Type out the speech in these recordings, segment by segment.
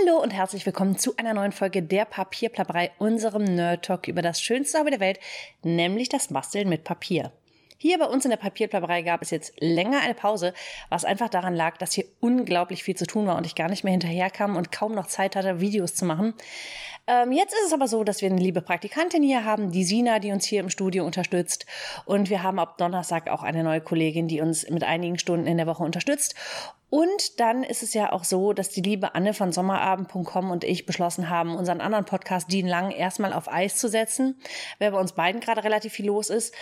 Hallo und herzlich willkommen zu einer neuen Folge der Papierplapperei, unserem Nerd Talk über das schönste Hobby der Welt, nämlich das Basteln mit Papier. Hier bei uns in der Papierplapperei gab es jetzt länger eine Pause, was einfach daran lag, dass hier unglaublich viel zu tun war und ich gar nicht mehr hinterherkam und kaum noch Zeit hatte, Videos zu machen. Ähm, jetzt ist es aber so, dass wir eine liebe Praktikantin hier haben, die Sina, die uns hier im Studio unterstützt. Und wir haben ab Donnerstag auch eine neue Kollegin, die uns mit einigen Stunden in der Woche unterstützt. Und dann ist es ja auch so, dass die liebe Anne von Sommerabend.com und ich beschlossen haben, unseren anderen Podcast Dean Lang erstmal auf Eis zu setzen, weil bei uns beiden gerade relativ viel los ist.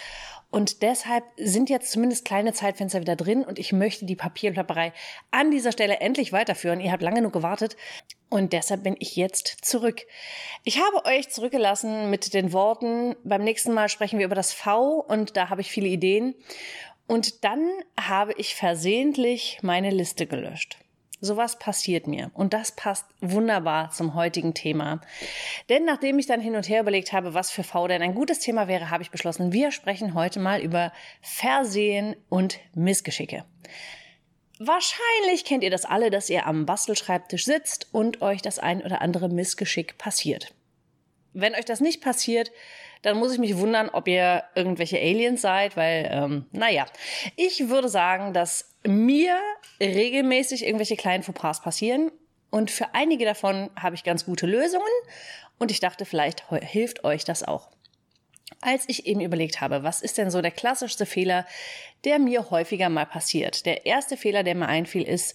Und deshalb sind jetzt zumindest kleine Zeitfenster wieder drin und ich möchte die Papierplapperei an dieser Stelle endlich weiterführen. Ihr habt lange genug gewartet und deshalb bin ich jetzt zurück. Ich habe euch zurückgelassen mit den Worten, beim nächsten Mal sprechen wir über das V und da habe ich viele Ideen. Und dann habe ich versehentlich meine Liste gelöscht. Sowas passiert mir. Und das passt wunderbar zum heutigen Thema. Denn nachdem ich dann hin und her überlegt habe, was für V denn ein gutes Thema wäre, habe ich beschlossen, wir sprechen heute mal über Versehen und Missgeschicke. Wahrscheinlich kennt ihr das alle, dass ihr am Bastelschreibtisch sitzt und euch das ein oder andere Missgeschick passiert. Wenn euch das nicht passiert, dann muss ich mich wundern, ob ihr irgendwelche Aliens seid, weil, ähm, naja, ich würde sagen, dass mir regelmäßig irgendwelche kleinen Fauxpas passieren und für einige davon habe ich ganz gute Lösungen und ich dachte, vielleicht hilft euch das auch. Als ich eben überlegt habe, was ist denn so der klassischste Fehler, der mir häufiger mal passiert? Der erste Fehler, der mir einfiel, ist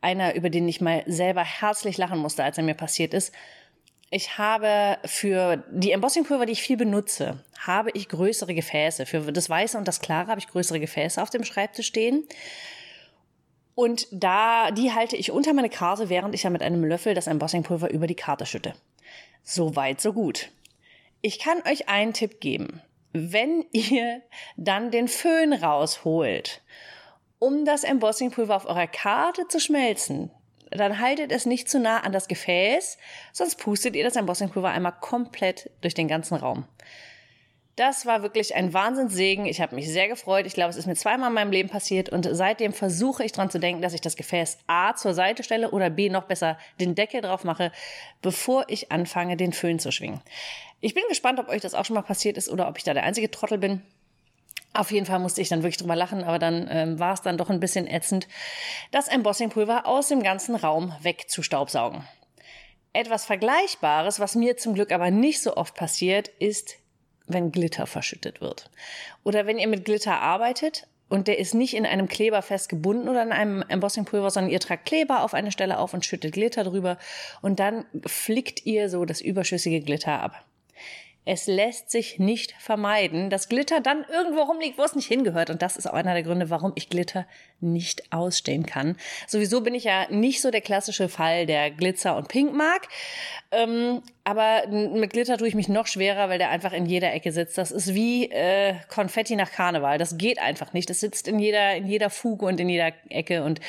einer, über den ich mal selber herzlich lachen musste, als er mir passiert ist. Ich habe für die Embossingpulver, die ich viel benutze, habe ich größere Gefäße. Für das Weiße und das Klare habe ich größere Gefäße auf dem Schreibtisch stehen. Und da, die halte ich unter meine Karte, während ich ja mit einem Löffel das Embossingpulver über die Karte schütte. So weit, so gut. Ich kann euch einen Tipp geben. Wenn ihr dann den Föhn rausholt, um das Embossingpulver auf eurer Karte zu schmelzen, dann haltet es nicht zu nah an das Gefäß, sonst pustet ihr das Embossingpulver einmal komplett durch den ganzen Raum. Das war wirklich ein Wahnsinnssegen. Ich habe mich sehr gefreut. Ich glaube, es ist mir zweimal in meinem Leben passiert und seitdem versuche ich dran zu denken, dass ich das Gefäß A zur Seite stelle oder B noch besser den Deckel drauf mache, bevor ich anfange, den Föhn zu schwingen. Ich bin gespannt, ob euch das auch schon mal passiert ist oder ob ich da der einzige Trottel bin. Auf jeden Fall musste ich dann wirklich drüber lachen, aber dann ähm, war es dann doch ein bisschen ätzend, das Embossingpulver aus dem ganzen Raum wegzustaubsaugen. Etwas Vergleichbares, was mir zum Glück aber nicht so oft passiert, ist, wenn Glitter verschüttet wird. Oder wenn ihr mit Glitter arbeitet und der ist nicht in einem Kleber festgebunden oder in einem Embossingpulver, sondern ihr tragt Kleber auf eine Stelle auf und schüttet Glitter drüber und dann flickt ihr so das überschüssige Glitter ab. Es lässt sich nicht vermeiden, dass Glitter dann irgendwo rumliegt, wo es nicht hingehört. Und das ist auch einer der Gründe, warum ich Glitter nicht ausstehen kann. Sowieso bin ich ja nicht so der klassische Fall, der Glitzer und Pink mag. Ähm, aber mit Glitter tue ich mich noch schwerer, weil der einfach in jeder Ecke sitzt. Das ist wie äh, Konfetti nach Karneval. Das geht einfach nicht. Das sitzt in jeder, in jeder Fuge und in jeder Ecke und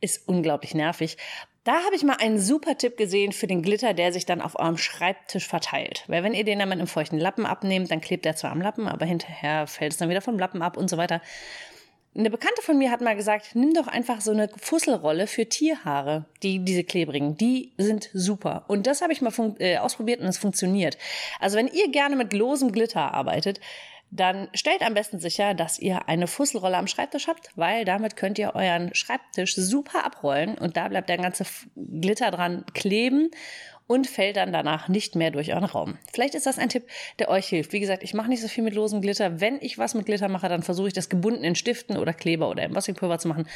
ist unglaublich nervig. Da habe ich mal einen super Tipp gesehen für den Glitter, der sich dann auf eurem Schreibtisch verteilt. Weil wenn ihr den dann mit einem feuchten Lappen abnehmt, dann klebt er zwar am Lappen, aber hinterher fällt es dann wieder vom Lappen ab und so weiter. Eine Bekannte von mir hat mal gesagt, nimm doch einfach so eine Fusselrolle für Tierhaare, die diese klebrigen, die sind super. Und das habe ich mal äh, ausprobiert und es funktioniert. Also wenn ihr gerne mit losem Glitter arbeitet, dann stellt am besten sicher, dass ihr eine Fusselrolle am Schreibtisch habt, weil damit könnt ihr euren Schreibtisch super abrollen und da bleibt der ganze Glitter dran kleben und fällt dann danach nicht mehr durch euren Raum. Vielleicht ist das ein Tipp, der euch hilft. Wie gesagt, ich mache nicht so viel mit losem Glitter. Wenn ich was mit Glitter mache, dann versuche ich das gebunden in Stiften oder Kleber oder Embossingpulver zu machen.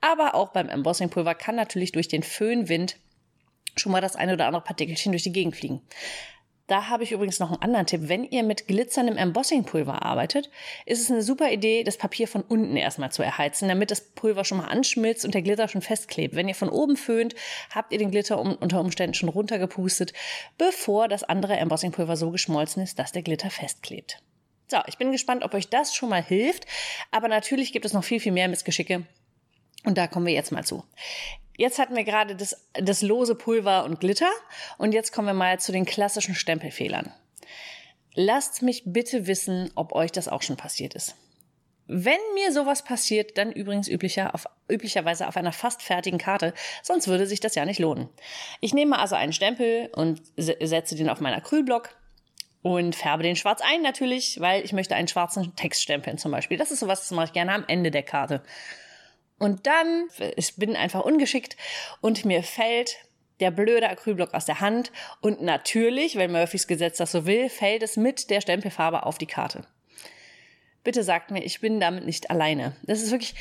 Aber auch beim Embossingpulver kann natürlich durch den Föhnwind schon mal das eine oder andere Partikelchen durch die Gegend fliegen. Da habe ich übrigens noch einen anderen Tipp. Wenn ihr mit glitzerndem Embossingpulver arbeitet, ist es eine super Idee, das Papier von unten erstmal zu erheizen, damit das Pulver schon mal anschmilzt und der Glitter schon festklebt. Wenn ihr von oben föhnt, habt ihr den Glitter unter Umständen schon runtergepustet, bevor das andere Embossingpulver so geschmolzen ist, dass der Glitter festklebt. So, ich bin gespannt, ob euch das schon mal hilft. Aber natürlich gibt es noch viel, viel mehr Missgeschicke. Und da kommen wir jetzt mal zu. Jetzt hatten wir gerade das, das lose Pulver und Glitter und jetzt kommen wir mal zu den klassischen Stempelfehlern. Lasst mich bitte wissen, ob euch das auch schon passiert ist. Wenn mir sowas passiert, dann übrigens üblicher auf, üblicherweise auf einer fast fertigen Karte, sonst würde sich das ja nicht lohnen. Ich nehme also einen Stempel und setze den auf meinen Acrylblock und färbe den schwarz ein natürlich, weil ich möchte einen schwarzen Text stempeln zum Beispiel. Das ist sowas, das mache ich gerne am Ende der Karte. Und dann, ich bin einfach ungeschickt und mir fällt der blöde Acrylblock aus der Hand und natürlich, wenn Murphys Gesetz das so will, fällt es mit der Stempelfarbe auf die Karte. Bitte sagt mir, ich bin damit nicht alleine. Das ist wirklich,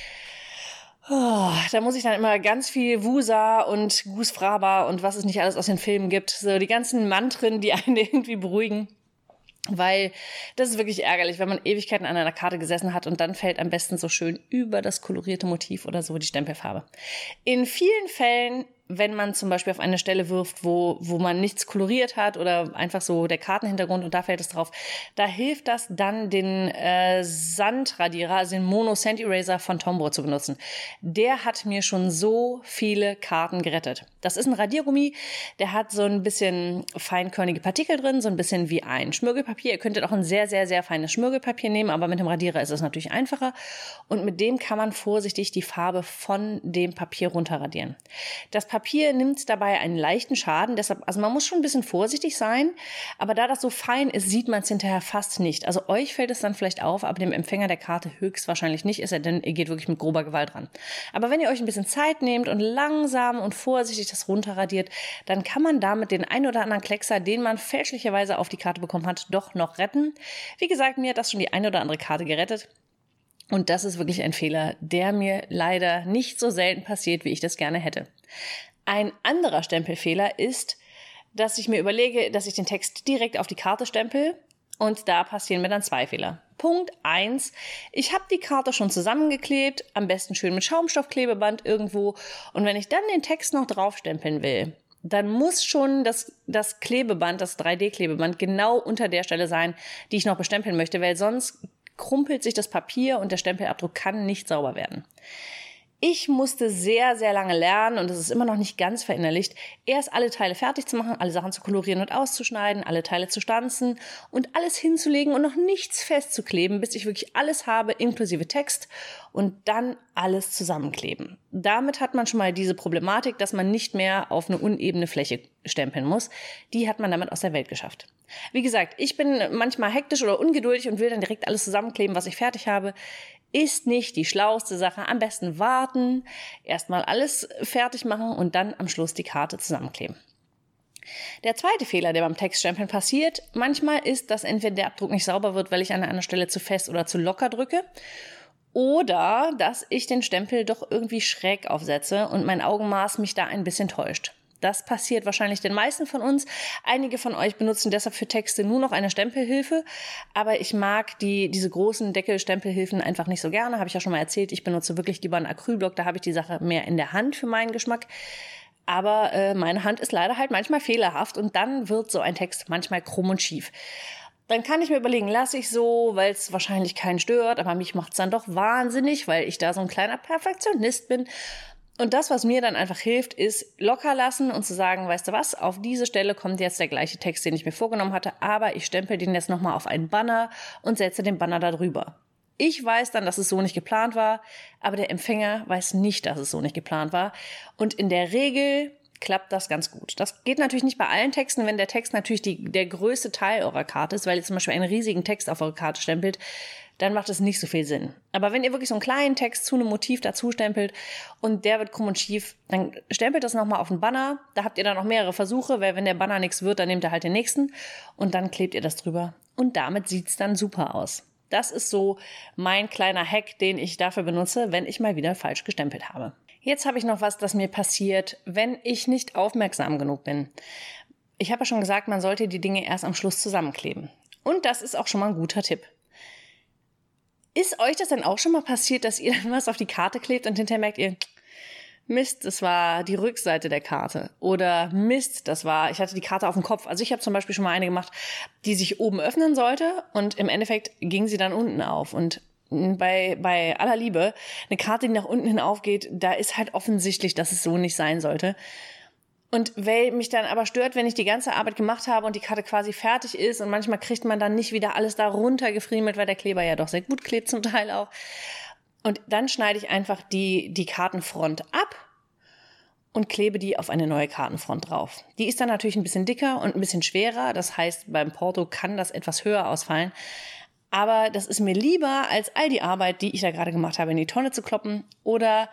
oh, da muss ich dann immer ganz viel Wusa und Gus Fraba und was es nicht alles aus den Filmen gibt, so die ganzen Mantren, die einen irgendwie beruhigen. Weil das ist wirklich ärgerlich, wenn man Ewigkeiten an einer Karte gesessen hat und dann fällt am besten so schön über das kolorierte Motiv oder so die Stempelfarbe. In vielen Fällen wenn man zum Beispiel auf eine Stelle wirft, wo, wo man nichts koloriert hat oder einfach so der Kartenhintergrund und da fällt es drauf, da hilft das dann, den äh, Sandradierer, also den Mono Sand Eraser von Tombow zu benutzen. Der hat mir schon so viele Karten gerettet. Das ist ein Radiergummi, der hat so ein bisschen feinkörnige Partikel drin, so ein bisschen wie ein Schmirgelpapier. Ihr könntet auch ein sehr, sehr, sehr feines Schmirgelpapier nehmen, aber mit dem Radierer ist es natürlich einfacher. Und mit dem kann man vorsichtig die Farbe von dem Papier runterradieren. Das Papier nimmt dabei einen leichten Schaden, deshalb, also man muss schon ein bisschen vorsichtig sein, aber da das so fein ist, sieht man es hinterher fast nicht. Also euch fällt es dann vielleicht auf, aber dem Empfänger der Karte höchstwahrscheinlich nicht, ist er denn ihr geht wirklich mit grober Gewalt ran. Aber wenn ihr euch ein bisschen Zeit nehmt und langsam und vorsichtig das runterradiert, dann kann man damit den ein oder anderen Kleckser, den man fälschlicherweise auf die Karte bekommen hat, doch noch retten. Wie gesagt, mir hat das schon die ein oder andere Karte gerettet. Und das ist wirklich ein Fehler, der mir leider nicht so selten passiert, wie ich das gerne hätte. Ein anderer Stempelfehler ist, dass ich mir überlege, dass ich den Text direkt auf die Karte stempel und da passieren mir dann zwei Fehler. Punkt eins: Ich habe die Karte schon zusammengeklebt, am besten schön mit Schaumstoffklebeband irgendwo. Und wenn ich dann den Text noch draufstempeln will, dann muss schon das, das Klebeband, das 3D-Klebeband genau unter der Stelle sein, die ich noch bestempeln möchte, weil sonst krumpelt sich das Papier und der Stempelabdruck kann nicht sauber werden. Ich musste sehr, sehr lange lernen und es ist immer noch nicht ganz verinnerlicht, erst alle Teile fertig zu machen, alle Sachen zu kolorieren und auszuschneiden, alle Teile zu stanzen und alles hinzulegen und noch nichts festzukleben, bis ich wirklich alles habe, inklusive Text und dann alles zusammenkleben. Damit hat man schon mal diese Problematik, dass man nicht mehr auf eine unebene Fläche stempeln muss. Die hat man damit aus der Welt geschafft. Wie gesagt, ich bin manchmal hektisch oder ungeduldig und will dann direkt alles zusammenkleben, was ich fertig habe ist nicht die schlauste Sache. Am besten warten, erstmal alles fertig machen und dann am Schluss die Karte zusammenkleben. Der zweite Fehler, der beim Textstempeln passiert, manchmal ist, dass entweder der Abdruck nicht sauber wird, weil ich an einer Stelle zu fest oder zu locker drücke, oder dass ich den Stempel doch irgendwie schräg aufsetze und mein Augenmaß mich da ein bisschen täuscht. Das passiert wahrscheinlich den meisten von uns. Einige von euch benutzen deshalb für Texte nur noch eine Stempelhilfe. Aber ich mag die, diese großen Deckelstempelhilfen einfach nicht so gerne. Habe ich ja schon mal erzählt. Ich benutze wirklich lieber einen Acrylblock. Da habe ich die Sache mehr in der Hand für meinen Geschmack. Aber äh, meine Hand ist leider halt manchmal fehlerhaft und dann wird so ein Text manchmal krumm und schief. Dann kann ich mir überlegen, lasse ich so, weil es wahrscheinlich keinen stört, aber mich macht es dann doch wahnsinnig, weil ich da so ein kleiner Perfektionist bin und das, was mir dann einfach hilft, ist locker lassen und zu sagen, weißt du was, auf diese Stelle kommt jetzt der gleiche Text, den ich mir vorgenommen hatte, aber ich stempel den jetzt nochmal auf einen Banner und setze den Banner da drüber. Ich weiß dann, dass es so nicht geplant war, aber der Empfänger weiß nicht, dass es so nicht geplant war. Und in der Regel klappt das ganz gut. Das geht natürlich nicht bei allen Texten, wenn der Text natürlich die, der größte Teil eurer Karte ist, weil ihr zum Beispiel einen riesigen Text auf eure Karte stempelt, dann macht es nicht so viel Sinn. Aber wenn ihr wirklich so einen kleinen Text zu einem Motiv dazu stempelt und der wird krumm und schief, dann stempelt das nochmal auf den Banner. Da habt ihr dann noch mehrere Versuche, weil wenn der Banner nichts wird, dann nehmt ihr halt den nächsten und dann klebt ihr das drüber. Und damit sieht's dann super aus. Das ist so mein kleiner Hack, den ich dafür benutze, wenn ich mal wieder falsch gestempelt habe. Jetzt habe ich noch was, das mir passiert, wenn ich nicht aufmerksam genug bin. Ich habe ja schon gesagt, man sollte die Dinge erst am Schluss zusammenkleben. Und das ist auch schon mal ein guter Tipp. Ist euch das denn auch schon mal passiert, dass ihr dann was auf die Karte klebt und hinterher merkt ihr, Mist, das war die Rückseite der Karte. Oder Mist, das war, ich hatte die Karte auf dem Kopf. Also ich habe zum Beispiel schon mal eine gemacht, die sich oben öffnen sollte und im Endeffekt ging sie dann unten auf. Und bei, bei aller Liebe, eine Karte, die nach unten hin aufgeht, da ist halt offensichtlich, dass es so nicht sein sollte. Und weil mich dann aber stört, wenn ich die ganze Arbeit gemacht habe und die Karte quasi fertig ist und manchmal kriegt man dann nicht wieder alles da runtergefriemelt, weil der Kleber ja doch sehr gut klebt zum Teil auch. Und dann schneide ich einfach die, die Kartenfront ab und klebe die auf eine neue Kartenfront drauf. Die ist dann natürlich ein bisschen dicker und ein bisschen schwerer. Das heißt, beim Porto kann das etwas höher ausfallen. Aber das ist mir lieber, als all die Arbeit, die ich da gerade gemacht habe, in die Tonne zu kloppen oder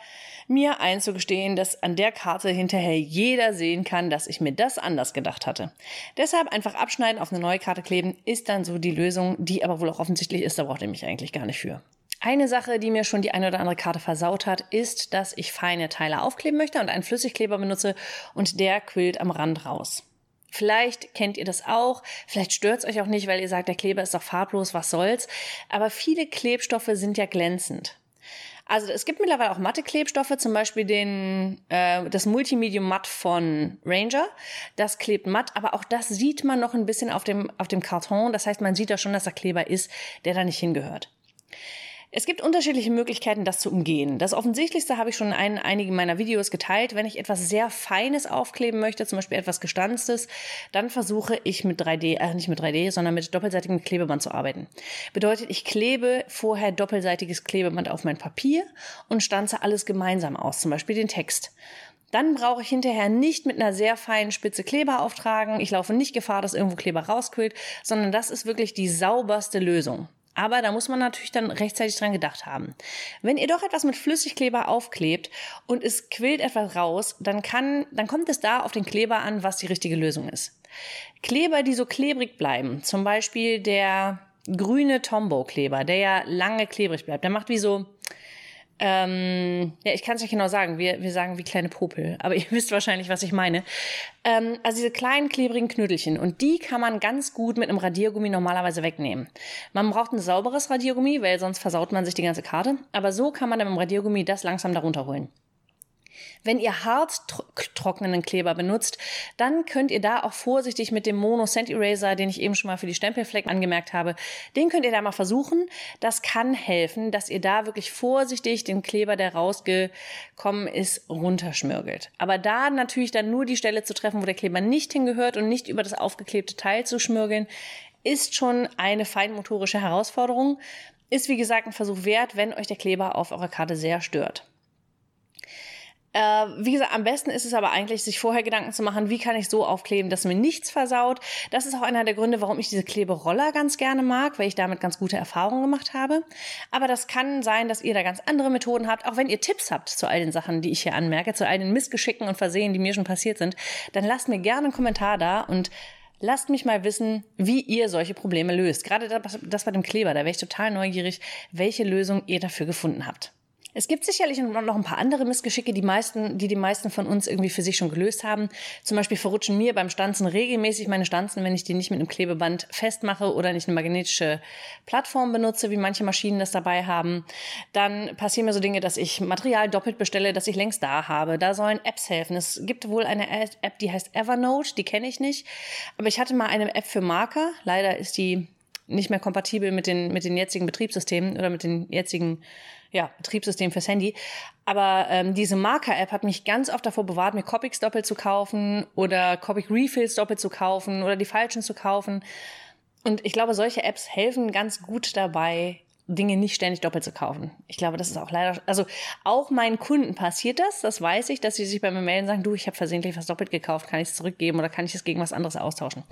mir einzugestehen, dass an der Karte hinterher jeder sehen kann, dass ich mir das anders gedacht hatte. Deshalb einfach abschneiden, auf eine neue Karte kleben, ist dann so die Lösung, die aber wohl auch offensichtlich ist. Da braucht ihr mich eigentlich gar nicht für. Eine Sache, die mir schon die eine oder andere Karte versaut hat, ist, dass ich feine Teile aufkleben möchte und einen Flüssigkleber benutze und der quillt am Rand raus. Vielleicht kennt ihr das auch, vielleicht stört es euch auch nicht, weil ihr sagt, der Kleber ist doch farblos, was soll's. Aber viele Klebstoffe sind ja glänzend. Also es gibt mittlerweile auch matte Klebstoffe, zum Beispiel den, äh, das Multimedium Matt von Ranger. Das klebt matt, aber auch das sieht man noch ein bisschen auf dem, auf dem Karton. Das heißt, man sieht da schon, dass da Kleber ist, der da nicht hingehört. Es gibt unterschiedliche Möglichkeiten, das zu umgehen. Das Offensichtlichste habe ich schon in ein, einigen meiner Videos geteilt. Wenn ich etwas sehr Feines aufkleben möchte, zum Beispiel etwas Gestanztes, dann versuche ich mit 3D, äh, nicht mit 3D, sondern mit doppelseitigem Klebeband zu arbeiten. Bedeutet, ich klebe vorher doppelseitiges Klebeband auf mein Papier und stanze alles gemeinsam aus, zum Beispiel den Text. Dann brauche ich hinterher nicht mit einer sehr feinen Spitze Kleber auftragen. Ich laufe nicht Gefahr, dass irgendwo Kleber rausquillt, sondern das ist wirklich die sauberste Lösung. Aber da muss man natürlich dann rechtzeitig dran gedacht haben. Wenn ihr doch etwas mit Flüssigkleber aufklebt und es quillt etwas raus, dann kann, dann kommt es da auf den Kleber an, was die richtige Lösung ist. Kleber, die so klebrig bleiben, zum Beispiel der grüne Tombow-Kleber, der ja lange klebrig bleibt, der macht wie so, ähm, ja, ich kann es nicht genau sagen. Wir, wir sagen wie kleine Popel, aber ihr wisst wahrscheinlich, was ich meine. Ähm, also diese kleinen klebrigen Knödelchen und die kann man ganz gut mit einem Radiergummi normalerweise wegnehmen. Man braucht ein sauberes Radiergummi, weil sonst versaut man sich die ganze Karte. Aber so kann man dann mit dem Radiergummi das langsam darunter holen. Wenn ihr hart trocknenden Kleber benutzt, dann könnt ihr da auch vorsichtig mit dem Mono Scent Eraser, den ich eben schon mal für die Stempelflecken angemerkt habe, den könnt ihr da mal versuchen. Das kann helfen, dass ihr da wirklich vorsichtig den Kleber, der rausgekommen ist, runterschmirgelt. Aber da natürlich dann nur die Stelle zu treffen, wo der Kleber nicht hingehört und nicht über das aufgeklebte Teil zu schmirgeln, ist schon eine feinmotorische Herausforderung. Ist wie gesagt ein Versuch wert, wenn euch der Kleber auf eurer Karte sehr stört. Äh, wie gesagt, am besten ist es aber eigentlich, sich vorher Gedanken zu machen, wie kann ich so aufkleben, dass mir nichts versaut. Das ist auch einer der Gründe, warum ich diese Kleberoller ganz gerne mag, weil ich damit ganz gute Erfahrungen gemacht habe. Aber das kann sein, dass ihr da ganz andere Methoden habt. Auch wenn ihr Tipps habt zu all den Sachen, die ich hier anmerke, zu all den Missgeschicken und Versehen, die mir schon passiert sind, dann lasst mir gerne einen Kommentar da und Lasst mich mal wissen, wie ihr solche Probleme löst. Gerade das, bei dem Kleber, da wäre ich total neugierig, welche Lösung ihr dafür gefunden habt. Es gibt sicherlich noch ein paar andere Missgeschicke, die meisten, die die meisten von uns irgendwie für sich schon gelöst haben. Zum Beispiel verrutschen mir beim Stanzen regelmäßig meine Stanzen, wenn ich die nicht mit einem Klebeband festmache oder nicht eine magnetische Plattform benutze, wie manche Maschinen das dabei haben. Dann passieren mir so Dinge, dass ich Material doppelt bestelle, das ich längst da habe. Da sollen Apps helfen. Es gibt wohl eine App, die heißt Evernote, die kenne ich nicht. Aber ich hatte mal eine App für Marker. Leider ist die nicht mehr kompatibel mit den, mit den jetzigen Betriebssystemen oder mit den jetzigen ja, Betriebssystem fürs Handy. Aber ähm, diese Marker-App hat mich ganz oft davor bewahrt, mir Copics doppelt zu kaufen oder Copic Refills doppelt zu kaufen oder die falschen zu kaufen. Und ich glaube, solche Apps helfen ganz gut dabei, Dinge nicht ständig doppelt zu kaufen. Ich glaube, das ist auch leider, also auch meinen Kunden passiert das, das weiß ich, dass sie sich bei mir melden und sagen, du, ich habe versehentlich was doppelt gekauft, kann ich es zurückgeben oder kann ich es gegen was anderes austauschen?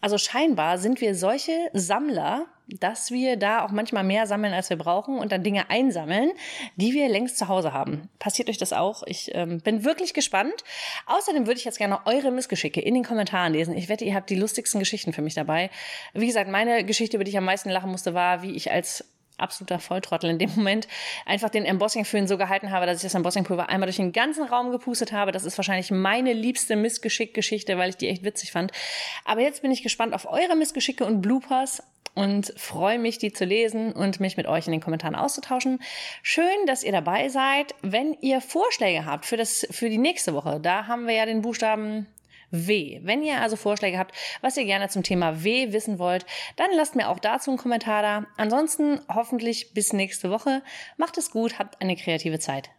Also scheinbar sind wir solche Sammler, dass wir da auch manchmal mehr sammeln, als wir brauchen und dann Dinge einsammeln, die wir längst zu Hause haben. Passiert euch das auch? Ich ähm, bin wirklich gespannt. Außerdem würde ich jetzt gerne eure Missgeschicke in den Kommentaren lesen. Ich wette, ihr habt die lustigsten Geschichten für mich dabei. Wie gesagt, meine Geschichte, über die ich am meisten lachen musste, war, wie ich als absoluter Volltrottel in dem Moment einfach den Embossing-Föhn so gehalten habe, dass ich das Embossing-Pulver einmal durch den ganzen Raum gepustet habe. Das ist wahrscheinlich meine liebste Missgeschick-Geschichte, weil ich die echt witzig fand. Aber jetzt bin ich gespannt auf eure Missgeschicke und Bloopers und freue mich, die zu lesen und mich mit euch in den Kommentaren auszutauschen. Schön, dass ihr dabei seid. Wenn ihr Vorschläge habt für das, für die nächste Woche, da haben wir ja den Buchstaben W. Wenn ihr also Vorschläge habt, was ihr gerne zum Thema W wissen wollt, dann lasst mir auch dazu einen Kommentar da. Ansonsten hoffentlich bis nächste Woche. Macht es gut, habt eine kreative Zeit.